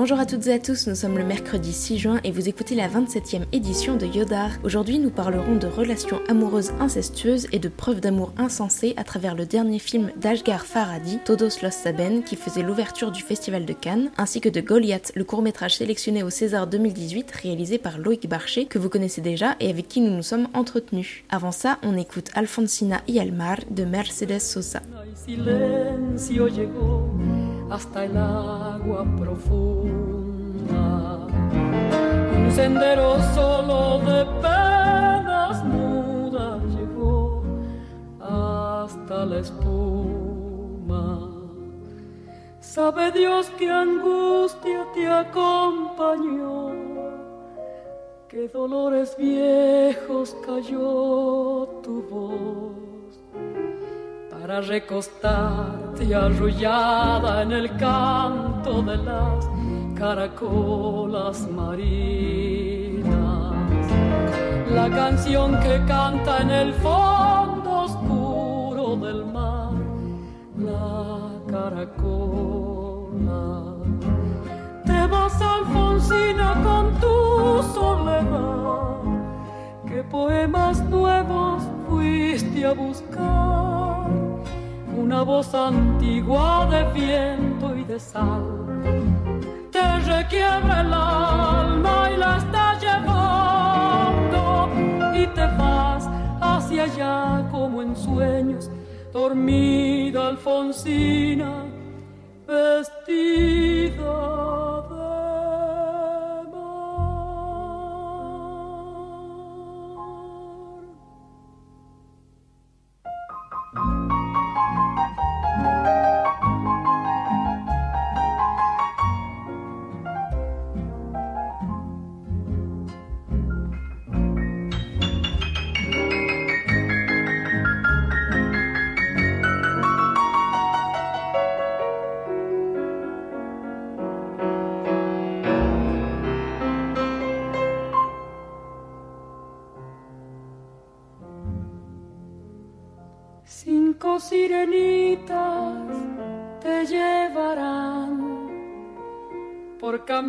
Bonjour à toutes et à tous, nous sommes le mercredi 6 juin et vous écoutez la 27e édition de Yodar. Aujourd'hui, nous parlerons de relations amoureuses incestueuses et de preuves d'amour insensées à travers le dernier film d'Ashgar Faradi, Todos los Saben, qui faisait l'ouverture du Festival de Cannes, ainsi que de Goliath, le court-métrage sélectionné au César 2018 réalisé par Loïc Barché, que vous connaissez déjà et avec qui nous nous sommes entretenus. Avant ça, on écoute Alfonsina y Almar de Mercedes Sosa. Hasta el agua profunda. Un sendero solo de penas mudas llegó hasta la espuma. Sabe Dios que angustia te acompañó, que dolores viejos cayó tu voz para recostarte arrullada en el canto de las caracolas marinas. La canción que canta en el fondo oscuro del mar, la caracola. Te vas Alfonsina con tu soledad, qué poemas nuevos fuiste a buscar una voz antigua de viento y de sal. Te requiebra el alma y la está llevando y te vas hacia allá como en sueños, dormida Alfonsina, vestida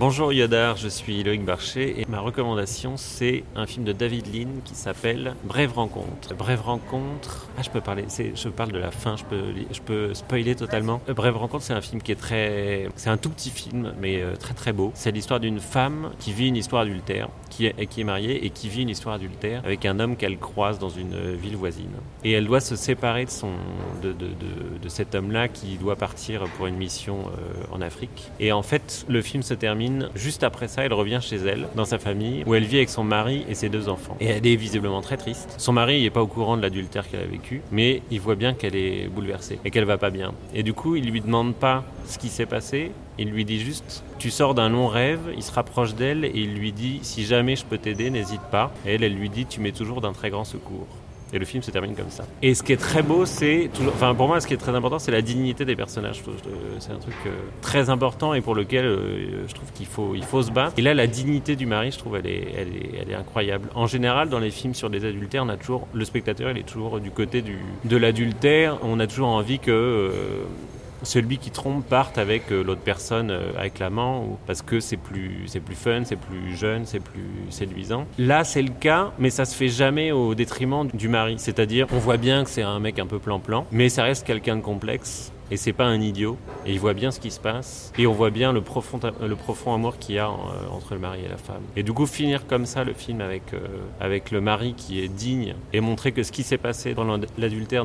Bonjour Yodar, je suis Loïc Barcher et ma recommandation c'est un film de David Lean qui s'appelle Brève rencontre. Brève rencontre, ah je peux parler, je parle de la fin, je peux, je peux spoiler totalement. Euh, Brève rencontre c'est un film qui est très, c'est un tout petit film mais euh, très très beau. C'est l'histoire d'une femme qui vit une histoire adultère, qui est, qui est mariée et qui vit une histoire adultère avec un homme qu'elle croise dans une euh, ville voisine. Et elle doit se séparer de, son, de, de, de, cet homme-là qui doit partir pour une mission en Afrique. Et en fait le film se termine juste après ça. Elle revient chez elle, dans sa famille, où elle vit avec son mari et ses deux enfants. Et elle est visiblement très triste. Son mari n'est pas au courant de l'adultère qu'elle a vécu, mais il voit bien qu'elle est bouleversée et qu'elle va pas bien. Et du coup, il lui demande pas ce qui s'est passé. Il lui dit juste, tu sors d'un long rêve, il se rapproche d'elle et il lui dit, si jamais je peux t'aider, n'hésite pas. Et elle, elle lui dit, tu m'es toujours d'un très grand secours. Et le film se termine comme ça. Et ce qui est très beau, c'est toujours, enfin pour moi, ce qui est très important, c'est la dignité des personnages. C'est un truc euh, très important et pour lequel euh, je trouve qu'il faut, il faut se battre. Et là, la dignité du mari, je trouve, elle est, elle est, elle est incroyable. En général, dans les films sur des adultères, on a toujours le spectateur, il est toujours du côté du, de l'adultère. On a toujours envie que euh, celui qui trompe parte avec euh, l'autre personne, euh, avec l'amant, parce que c'est plus, c'est plus fun, c'est plus jeune, c'est plus séduisant. Là, c'est le cas, mais ça se fait jamais au détriment du mari. C'est-à-dire, on voit bien que c'est un mec un peu plan-plan, mais ça reste quelqu'un de complexe et c'est pas un idiot. Et il voit bien ce qui se passe. Et on voit bien le profond le profond amour qu'il y a euh, entre le mari et la femme. Et du coup finir comme ça le film avec euh, avec le mari qui est digne et montrer que ce qui s'est passé dans l'adultère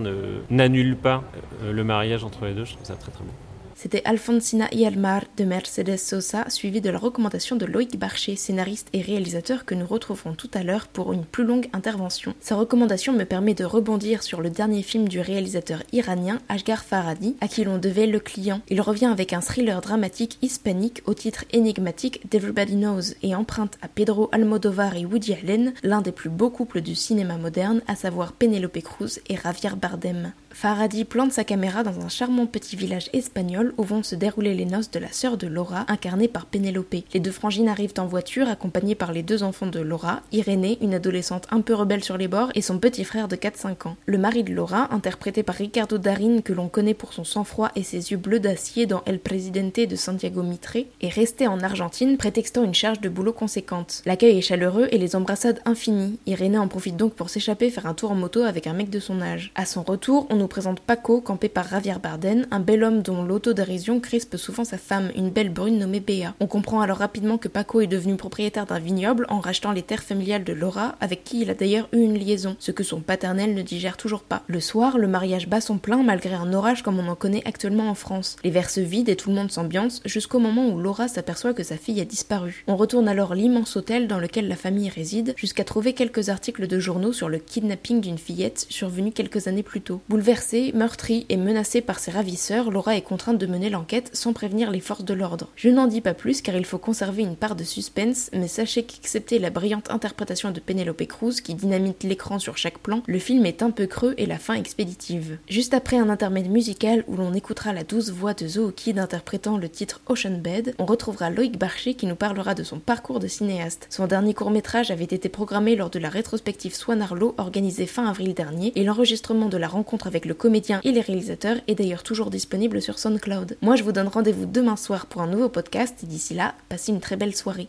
n'annule pas euh, le mariage entre les deux je trouve ça très très bon c'était Alfonsina y Almar de Mercedes Sosa, suivi de la recommandation de Loïc Barcher, scénariste et réalisateur que nous retrouverons tout à l'heure pour une plus longue intervention. Sa recommandation me permet de rebondir sur le dernier film du réalisateur iranien Ashgar Farhadi, à qui l'on devait Le Client. Il revient avec un thriller dramatique hispanique au titre énigmatique d'Everybody Knows et emprunte à Pedro Almodovar et Woody Allen, l'un des plus beaux couples du cinéma moderne, à savoir Penelope Cruz et Javier Bardem. Farhadi plante sa caméra dans un charmant petit village espagnol où vont se dérouler les noces de la sœur de Laura, incarnée par Penelope. Les deux frangines arrivent en voiture, accompagnées par les deux enfants de Laura, Irénée, une adolescente un peu rebelle sur les bords, et son petit frère de 4-5 ans. Le mari de Laura, interprété par Ricardo Darin, que l'on connaît pour son sang-froid et ses yeux bleus d'acier dans El Presidente de Santiago Mitre, est resté en Argentine, prétextant une charge de boulot conséquente. L'accueil est chaleureux et les embrassades infinies. Irénée en profite donc pour s'échapper faire un tour en moto avec un mec de son âge. À son retour, on nous présente Paco, campé par Javier Barden, un bel homme dont l'autodérision crispe souvent sa femme, une belle brune nommée Béa. On comprend alors rapidement que Paco est devenu propriétaire d'un vignoble en rachetant les terres familiales de Laura, avec qui il a d'ailleurs eu une liaison, ce que son paternel ne digère toujours pas. Le soir, le mariage bat son plein malgré un orage comme on en connaît actuellement en France. Les verres se vident et tout le monde s'ambiance, jusqu'au moment où Laura s'aperçoit que sa fille a disparu. On retourne alors l'immense hôtel dans lequel la famille réside, jusqu'à trouver quelques articles de journaux sur le kidnapping d'une fillette survenu quelques années plus tôt. Bouleversée, meurtrie et menacée par ses ravisseurs, Laura est contrainte de mener l'enquête sans prévenir les forces de l'ordre. Je n'en dis pas plus car il faut conserver une part de suspense, mais sachez qu'excepté la brillante interprétation de Penelope Cruz qui dynamite l'écran sur chaque plan, le film est un peu creux et la fin expéditive. Juste après un intermède musical où l'on écoutera la douce voix de Zoe Kid interprétant le titre Ocean Bed, on retrouvera Loïc Barcher qui nous parlera de son parcours de cinéaste. Son dernier court-métrage avait été programmé lors de la rétrospective Swan Arlo organisée fin avril dernier et l'enregistrement de la rencontre avec le comédien et les réalisateurs est d'ailleurs toujours disponible sur SoundCloud. Moi, je vous donne rendez-vous demain soir pour un nouveau podcast. Et d'ici là, passez une très belle soirée.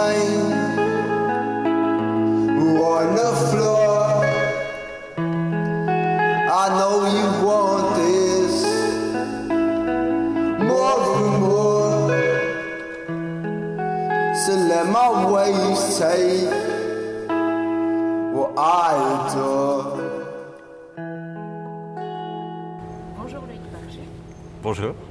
plane on the floor. I know you want this more more. So what I adore. Bonjour.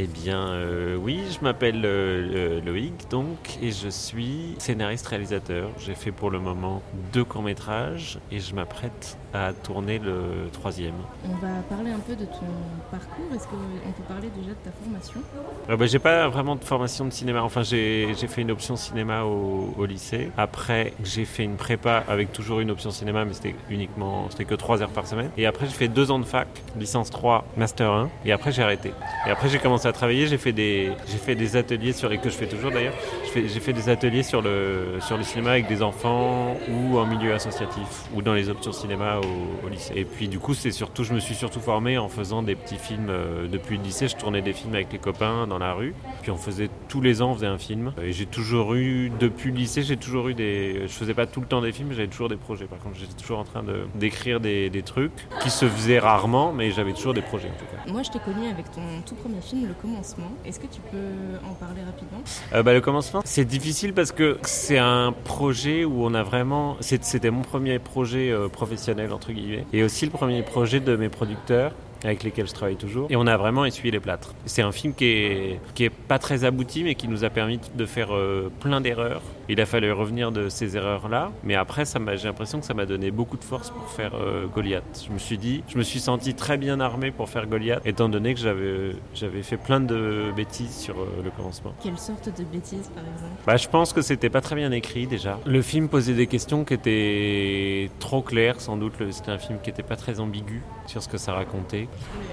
Eh bien, euh, oui, je m'appelle euh, euh, Loïc, donc, et je suis scénariste-réalisateur. J'ai fait pour le moment deux courts-métrages et je m'apprête à tourner le troisième. On va parler un peu de ton parcours. Est-ce qu'on peut parler déjà de ta formation? Euh, bah, j'ai pas vraiment de formation de cinéma. Enfin, j'ai fait une option cinéma au, au lycée. Après, j'ai fait une prépa avec toujours une option cinéma, mais c'était uniquement, c'était que 3 heures par semaine. Et après, j'ai fait deux ans de fac, licence 3, master 1. Et après, j'ai arrêté. Et après, j'ai commencé travailler. J'ai fait des, j'ai fait des ateliers sur, et que je fais toujours d'ailleurs. J'ai fait des ateliers sur le, sur le cinéma avec des enfants ou en milieu associatif ou dans les options cinéma au, au lycée. Et puis, du coup, c'est surtout, je me suis surtout formé en faisant des petits films euh, depuis le lycée. Je tournais des films avec les copains dans la rue. Puis on faisait tous les ans, on faisait un film. Et j'ai toujours eu, depuis le lycée, j'ai toujours eu des. Je faisais pas tout le temps des films, j'avais toujours des projets. Par contre, j'étais toujours en train de d'écrire des, des trucs qui se faisaient rarement, mais j'avais toujours des projets en tout cas. Moi je t'ai connu avec ton tout premier film, Le Commencement. Est-ce que tu peux en parler rapidement? Euh, bah, le commencement, c'est difficile parce que c'est un projet où on a vraiment. C'était mon premier projet euh, professionnel, entre guillemets, et aussi le premier projet de mes producteurs avec lesquels je travaille toujours. Et on a vraiment essuyé les plâtres. C'est un film qui est, qui est pas très abouti, mais qui nous a permis de faire euh, plein d'erreurs. Il a fallu revenir de ces erreurs-là, mais après, ça m'a- j'ai l'impression que ça m'a donné beaucoup de force pour faire euh, Goliath. Je me suis dit, je me suis senti très bien armé pour faire Goliath, étant donné que j'avais j'avais fait plein de bêtises sur euh, le commencement. Quelle sorte de bêtises par exemple? Bah, je pense que c'était pas très bien écrit déjà. Le film posait des questions qui étaient trop claires, sans doute. C'était un film qui était pas très ambigu sur ce que ça racontait.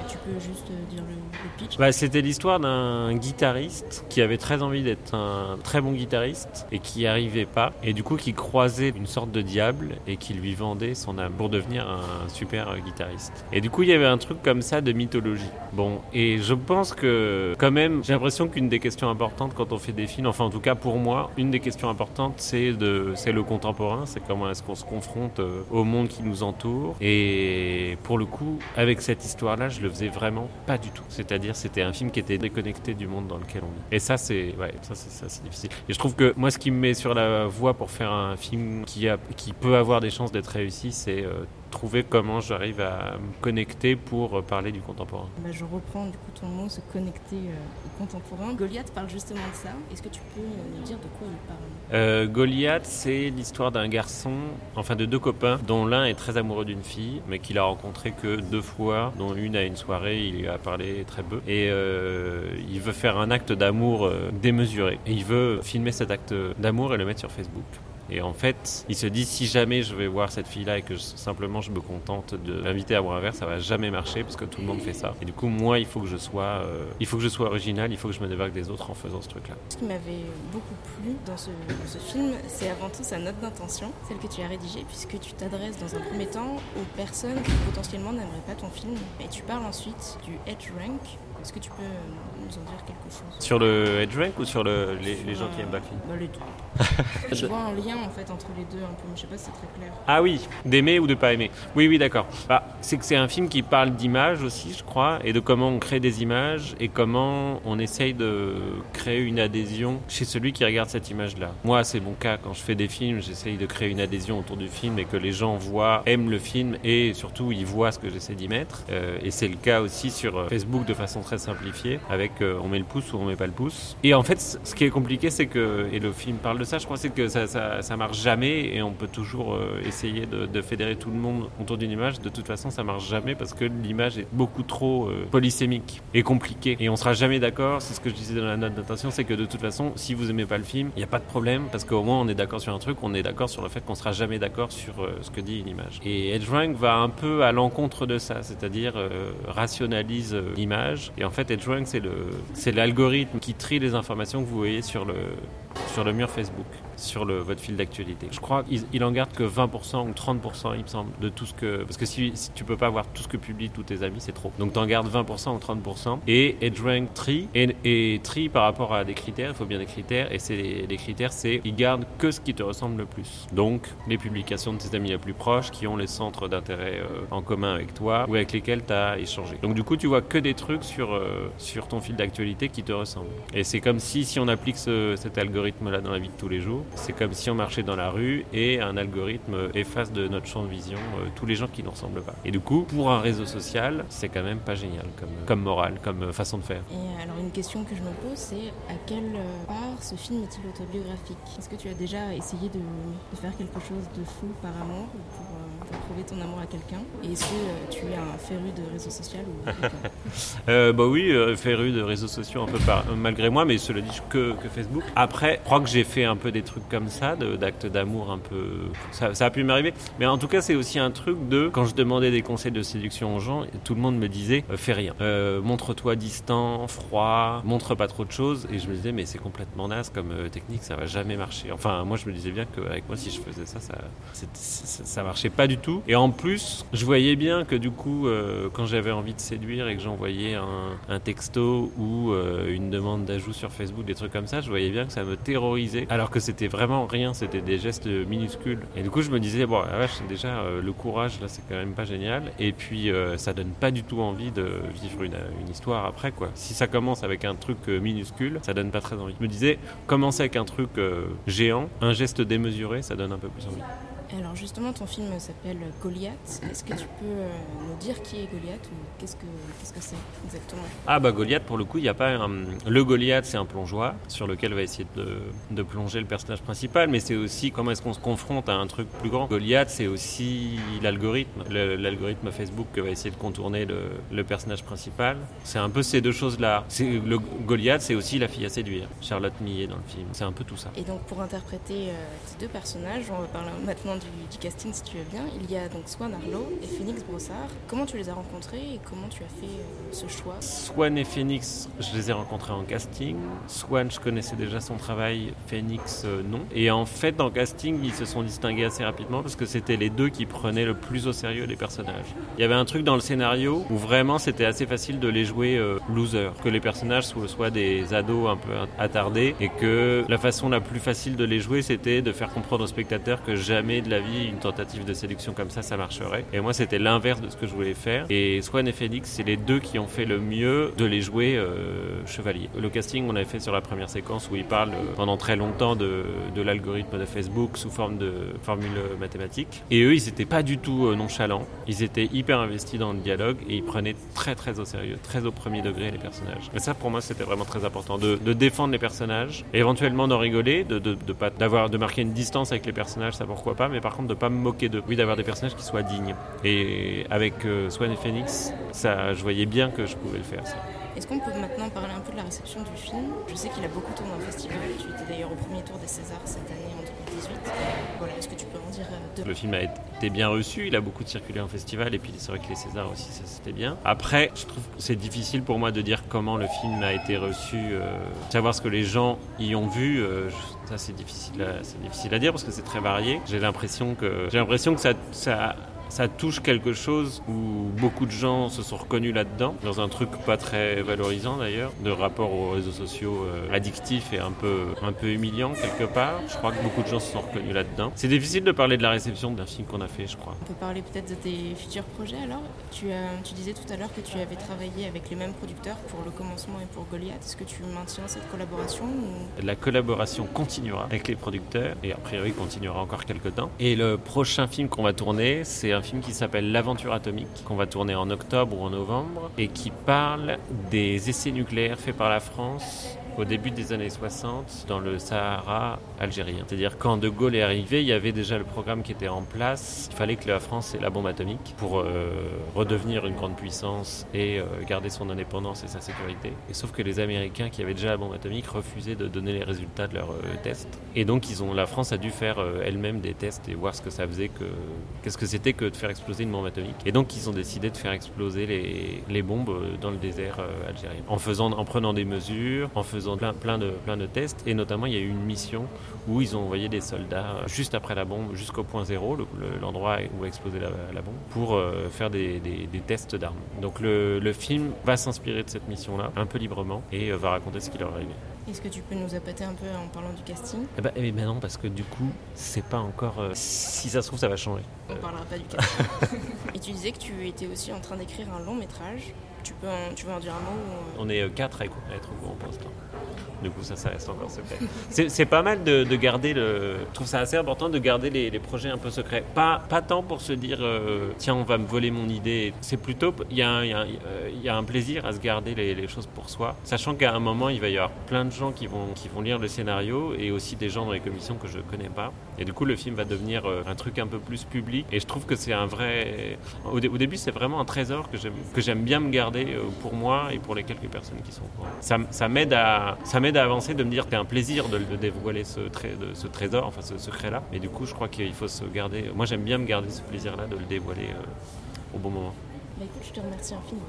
Tu peux juste euh, dire le, le pitch Bah, c'était l'histoire d'un guitariste qui avait très envie d'être un très bon guitariste et qui n'y arrivait pas. Et du coup, qui croisait une sorte de diable et qui lui vendait son âme pour devenir un super guitariste. Et du coup, il y avait un truc comme ça de mythologie. Bon, et je pense que quand même, j'ai l'impression qu'une des questions importantes quand on fait des films, enfin en tout cas pour moi, une des questions importantes, c'est de, c'est le contemporain, c'est comment est-ce qu'on se confronte euh, au monde qui nous entoure. Et pour le coup, avec cette histoire-là, je le faisais vraiment pas du tout. C'est-à-dire, c'était un film qui était déconnecté du monde dans lequel on est. Et ça, c'est, ouais, ça, c'est, ça, c'est difficile. Et je trouve que moi, ce qui me met sur la voie pour faire un film qui peut avoir des chances d'être réussi, c'est euh, trouver comment j'arrive à me connecter pour euh, parler du contemporain. Bah, je reprends du coup ton mot, se connecter euh, au contemporain. Goliath parle justement de ça. Est-ce que tu peux euh, nous dire de quoi il parle? Euh, Goliath, c'est l'histoire d'un garçon, enfin de deux copains, dont l'un est très amoureux d'une fille, mais qu'il a rencontré que deux fois, dont une à une soirée, il lui a parlé très peu. Et euh, il veut faire un acte d'amour démesuré. Et il veut filmer cet acte d'amour et le mettre sur Facebook. Et en fait, il se dit si jamais je vais voir cette fille-là et que simplement je me contente de l'inviter à boire un verre, ça va jamais marcher parce que tout le monde fait ça. Et du coup, moi, il faut que je sois, euh, il faut que je sois original, il faut que je me débarque des autres en faisant ce truc-là. Ce qui m'avait beaucoup plu dans ce, dans ce film, c'est avant tout sa note d'intention, celle que tu as rédigée, puisque tu t'adresses dans un premier temps aux personnes qui potentiellement n'aimeraient pas ton film. Et tu parles ensuite du Edge Rank. Est-ce que tu peux euh, nous en dire quelque chose Sur le Edge Rank ou sur le, les, les gens qui aiment Buffy bah, Les deux. Je vois un lien en fait entre les deux un peu, mais je sais pas si c'est très clair. Ah oui, d'aimer ou de pas aimer. Oui, oui, d'accord. Bah, c'est que c'est un film qui parle d'image aussi, je crois, et de comment on crée des images et comment on essaye de créer une adhésion chez celui qui regarde cette image-là. Moi, c'est mon cas. Quand je fais des films, j'essaye de créer une adhésion autour du film et que les gens voient, aiment le film et surtout ils voient ce que j'essaie d'y mettre. Euh, et c'est le cas aussi sur euh, Facebook de façon très simplifiée, avec euh, on met le pouce ou on met pas le pouce. Et en fait, ce qui est compliqué, c'est que, et le film parle de ça, je crois, c'est que ça, ça, marche jamais et on peut toujours euh, essayer de, fédérer tout le monde autour d'une image. De toute façon, ça marche jamais parce que l'image est beaucoup trop euh, polysémique et compliquée. Et on sera jamais d'accord, c'est ce que je disais dans la note d'intention, c'est que de toute façon, si vous aimez pas le film, il n'y a pas de problème parce qu'au moins on est d'accord sur un truc, on est d'accord sur le fait qu'on sera jamais d'accord sur ce que dit une image. Et EdgeRank va un peu à l'encontre de ça, c'est-à-dire rationalise l'image. Et en fait, EdgeRank, c'est l'algorithme qui trie les informations que vous voyez sur le, sur le mur Facebook, sur le, votre fil d'actualité. Je crois qu'il il en garde que 20% ou 30%, il me semble, de tout ce que. Parce que si, si tu peux pas voir tout ce que publient tous tes amis, c'est trop. Donc t'en gardes 20% ou 30%. Et EdgeRank trie, et, et trie par rapport à des critères, il faut bien des critères, et c'est les critères, c'est il garde que ce qui te ressemble le plus. Donc les publications de tes amis les plus proches qui ont les centres d'intérêt euh, en commun avec toi ou avec lesquels tu as échangé. Donc du coup, tu vois que des trucs sur, euh, sur ton fil d'actualité qui te ressemblent. Et c'est comme si, si on applique ce- cet algorithme algorithme-là dans la vie de tous les jours. C'est comme si on marchait dans la rue et un algorithme efface de notre champ de vision euh, tous les gens qui ne ressemblent pas. Et du coup, pour un réseau social, c'est quand même pas génial comme, comme morale, comme euh, façon de faire. Et alors une question que je me pose, c'est à quelle part ce film est-il autobiographique? Est-ce que tu as déjà essayé de, faire quelque chose de fou par amour ton amour à quelqu'un Et est-ce que euh, tu es un féru de réseaux sociaux ou, Euh, bah oui, euh, féru de réseaux sociaux un peu par, malgré moi, mais cela dit que, que Facebook. Après, je crois que j'ai fait un peu des trucs comme ça, d'actes d'amour un peu. Ça, a pu m'arriver. Mais en tout cas, c'est aussi un truc de. Quand je demandais des conseils de séduction aux gens, tout le monde me disait fais rien. Montre-toi distant, froid, montre pas trop de choses. Et je me disais, mais c'est complètement naze comme technique, ça va jamais marcher. Enfin, moi, je me disais bien qu'avec moi, si je faisais ça, ça, ça, ça marchait pas du tout. Et en plus, je voyais bien que du coup, euh, quand j'avais envie de séduire et que j'envoyais un, un texto ou euh, une demande d'ajout sur Facebook, des trucs comme ça, je voyais bien que ça me terrorisait. Alors que c'était vraiment rien, c'était des gestes minuscules. Et du coup, je me disais, bon, la vache, déjà euh, le courage, là, c'est quand même pas génial. Et puis, euh, ça donne pas du tout envie de vivre une, une histoire après, quoi. Si ça commence avec un truc euh, minuscule, ça donne pas très envie. Je me disais, commencer avec un truc euh, géant, un geste démesuré, ça donne un peu plus envie. Alors justement, ton film s'appelle Goliath. Est-ce que tu peux euh, nous dire qui est Goliath ou qu'est-ce que qu'est-ce que c'est exactement? Ah bah Goliath pour le coup il n'y a pas un... le Goliath c'est un plongeoir sur lequel va essayer de, de plonger le personnage principal mais c'est aussi comment est-ce qu'on se confronte à un truc plus grand. Goliath c'est aussi l'algorithme l'algorithme Facebook que va essayer de contourner le, le personnage principal. C'est un peu ces deux choses là c'est le Goliath c'est aussi la fille à séduire Charlotte Millet dans le film. C'est un peu tout ça. Et donc pour interpréter euh, ces deux personnages, on va parler maintenant du, casting si tu veux bien. Il y a donc Swan Arlo et Phoenix Brossard. Comment tu les as rencontrés et comment tu as fait euh, ce choix? Swan et Phoenix, je les ai rencontrés en casting. Swan, je connaissais déjà son travail, Phoenix, euh, non. Et en fait, dans casting, ils se sont distingués assez rapidement parce que c'était les deux qui prenaient le plus au sérieux les personnages. Il y avait un truc dans le scénario où vraiment c'était assez facile de les jouer euh, loser, que les personnages soient des ados un peu attardés et que la façon la plus facile de les jouer, c'était de faire comprendre aux spectateurs que jamais de la vie une tentative de séduction comme ça, ça marcherait. Et moi, c'était l'inverse de ce que je voulais faire. Et Swan et Félix, c'est les deux qui ont fait le mieux de les jouer euh, chevaliers. Le casting, on avait fait sur la première séquence où ils parlent euh, pendant très longtemps de, de l'algorithme de Facebook sous forme de formule mathématique. Et eux, ils n'étaient pas du tout euh, nonchalants. Ils étaient hyper investis dans le dialogue et ils prenaient très très au sérieux, très au premier degré les personnages. Et ça, pour moi, c'était vraiment très important de, défendre les personnages, éventuellement d'en rigoler, de, de, pas d'avoir de marquer une distance avec les personnages, ça pourquoi pas, par contre de pas me moquer d'eux. Oui, d'avoir des personnages qui soient dignes. Et avec euh, Swan et Phoenix, ça, je voyais bien que je pouvais le faire. Ça. Est-ce qu'on peut maintenant parler un peu de la réception du film? Je sais qu'il a beaucoup tourné en festival. Tu étais d'ailleurs au premier tour des Césars cette année en 2018. Voilà, est-ce que tu peux en dire euh, deux Le film a été bien reçu, il a beaucoup circulé en festival, et puis c'est vrai que les Césars aussi, ça c'était bien. Après, je trouve que c'est difficile pour moi de dire comment le film a été reçu, euh, savoir ce que les gens y ont vu. euh, ça c'est difficile, à, difficile à dire parce que c'est très varié. J'ai l'impression que j'ai l'impression que ça ça touche quelque chose où beaucoup de gens se sont reconnus là-dedans, dans un truc pas très valorisant d'ailleurs, de rapport aux réseaux sociaux euh, addictifs et un peu, un peu humiliant quelque part. Je crois que beaucoup de gens se sont reconnus là-dedans. C'est difficile de parler de la réception d'un film qu'on a fait, je crois. On peut parler peut-être de tes futurs projets alors tu, tu disais tout à l'heure que tu avais travaillé avec les mêmes producteurs pour le commencement et pour Goliath. Est-ce que tu maintiens cette collaboration ou... La collaboration continuera avec les producteurs et a priori continuera encore quelques temps. Et le prochain film qu'on va tourner, c'est un film qui s'appelle L'aventure atomique, qu'on va tourner en octobre ou en novembre et qui parle des essais nucléaires faits par la France au début des années 60 dans le Sahara algérien. C'est-à-dire quand De Gaulle est arrivé, il y avait déjà le programme qui était en place. Il fallait que la France ait la bombe atomique pour euh, redevenir une grande puissance et euh, garder son indépendance et sa sécurité. Et sauf que les Américains qui avaient déjà la bombe atomique refusaient de donner les résultats de leurs euh, tests. Et donc ils ont, la France a dû faire elle-même des tests et voir ce que ça faisait, que qu'est-ce que c'était que de faire exploser une bombe atomique. Et donc ils ont décidé de faire exploser les, les bombes dans le désert algérien, en faisant, en prenant des mesures, en faisant plein, plein de plein de tests. Et notamment il y a eu une mission où ils ont envoyé des soldats euh, juste après la bombe, jusqu'au point zéro, le- le- l'endroit où a explosé la, la bombe, pour euh, faire des, des- des tests d'armes. Donc le, le film va s'inspirer de cette mission-là, un peu librement, et euh, va raconter ce qui leur est arrivé. Est-ce que tu peux nous appâter un peu en parlant du casting? Eh ben, eh ben non, parce que du coup, c'est pas encore. euh, si ça se trouve, ça va changer. On parlera pas du casting. et tu disais que tu étais aussi en train d'écrire un long métrage. Tu veux en dire un mot ou... On est euh, quatre à être au courant pour l'instant. Du coup, ça, ça reste encore secret. C'est pas mal de, de garder le. Je trouve ça assez important de garder les, projets un peu secrets. Pas, pas tant pour se dire, euh, tiens, on va me voler mon idée. C'est plutôt. Il y, y euh, y a un plaisir à se garder les, choses pour soi. Sachant qu'à un moment, il va y avoir plein de gens qui vont, qui vont lire le scénario et aussi des gens dans les commissions que je connais pas. Et du coup, le film va devenir euh, un truc un peu plus public. Et je trouve que c'est un vrai. Au, au début, c'est vraiment un trésor que j'aime bien me garder euh, pour moi et pour les quelques personnes qui sont au courant. Ça, ça m'aide à avancer, de me dire que c'est un plaisir de, dévoiler ce, trésor, enfin ce secret-là. Et du coup, je crois qu'il faut se garder. Moi, j'aime bien me garder ce plaisir-là de le dévoiler euh, au bon moment. Bah je te remercie infiniment.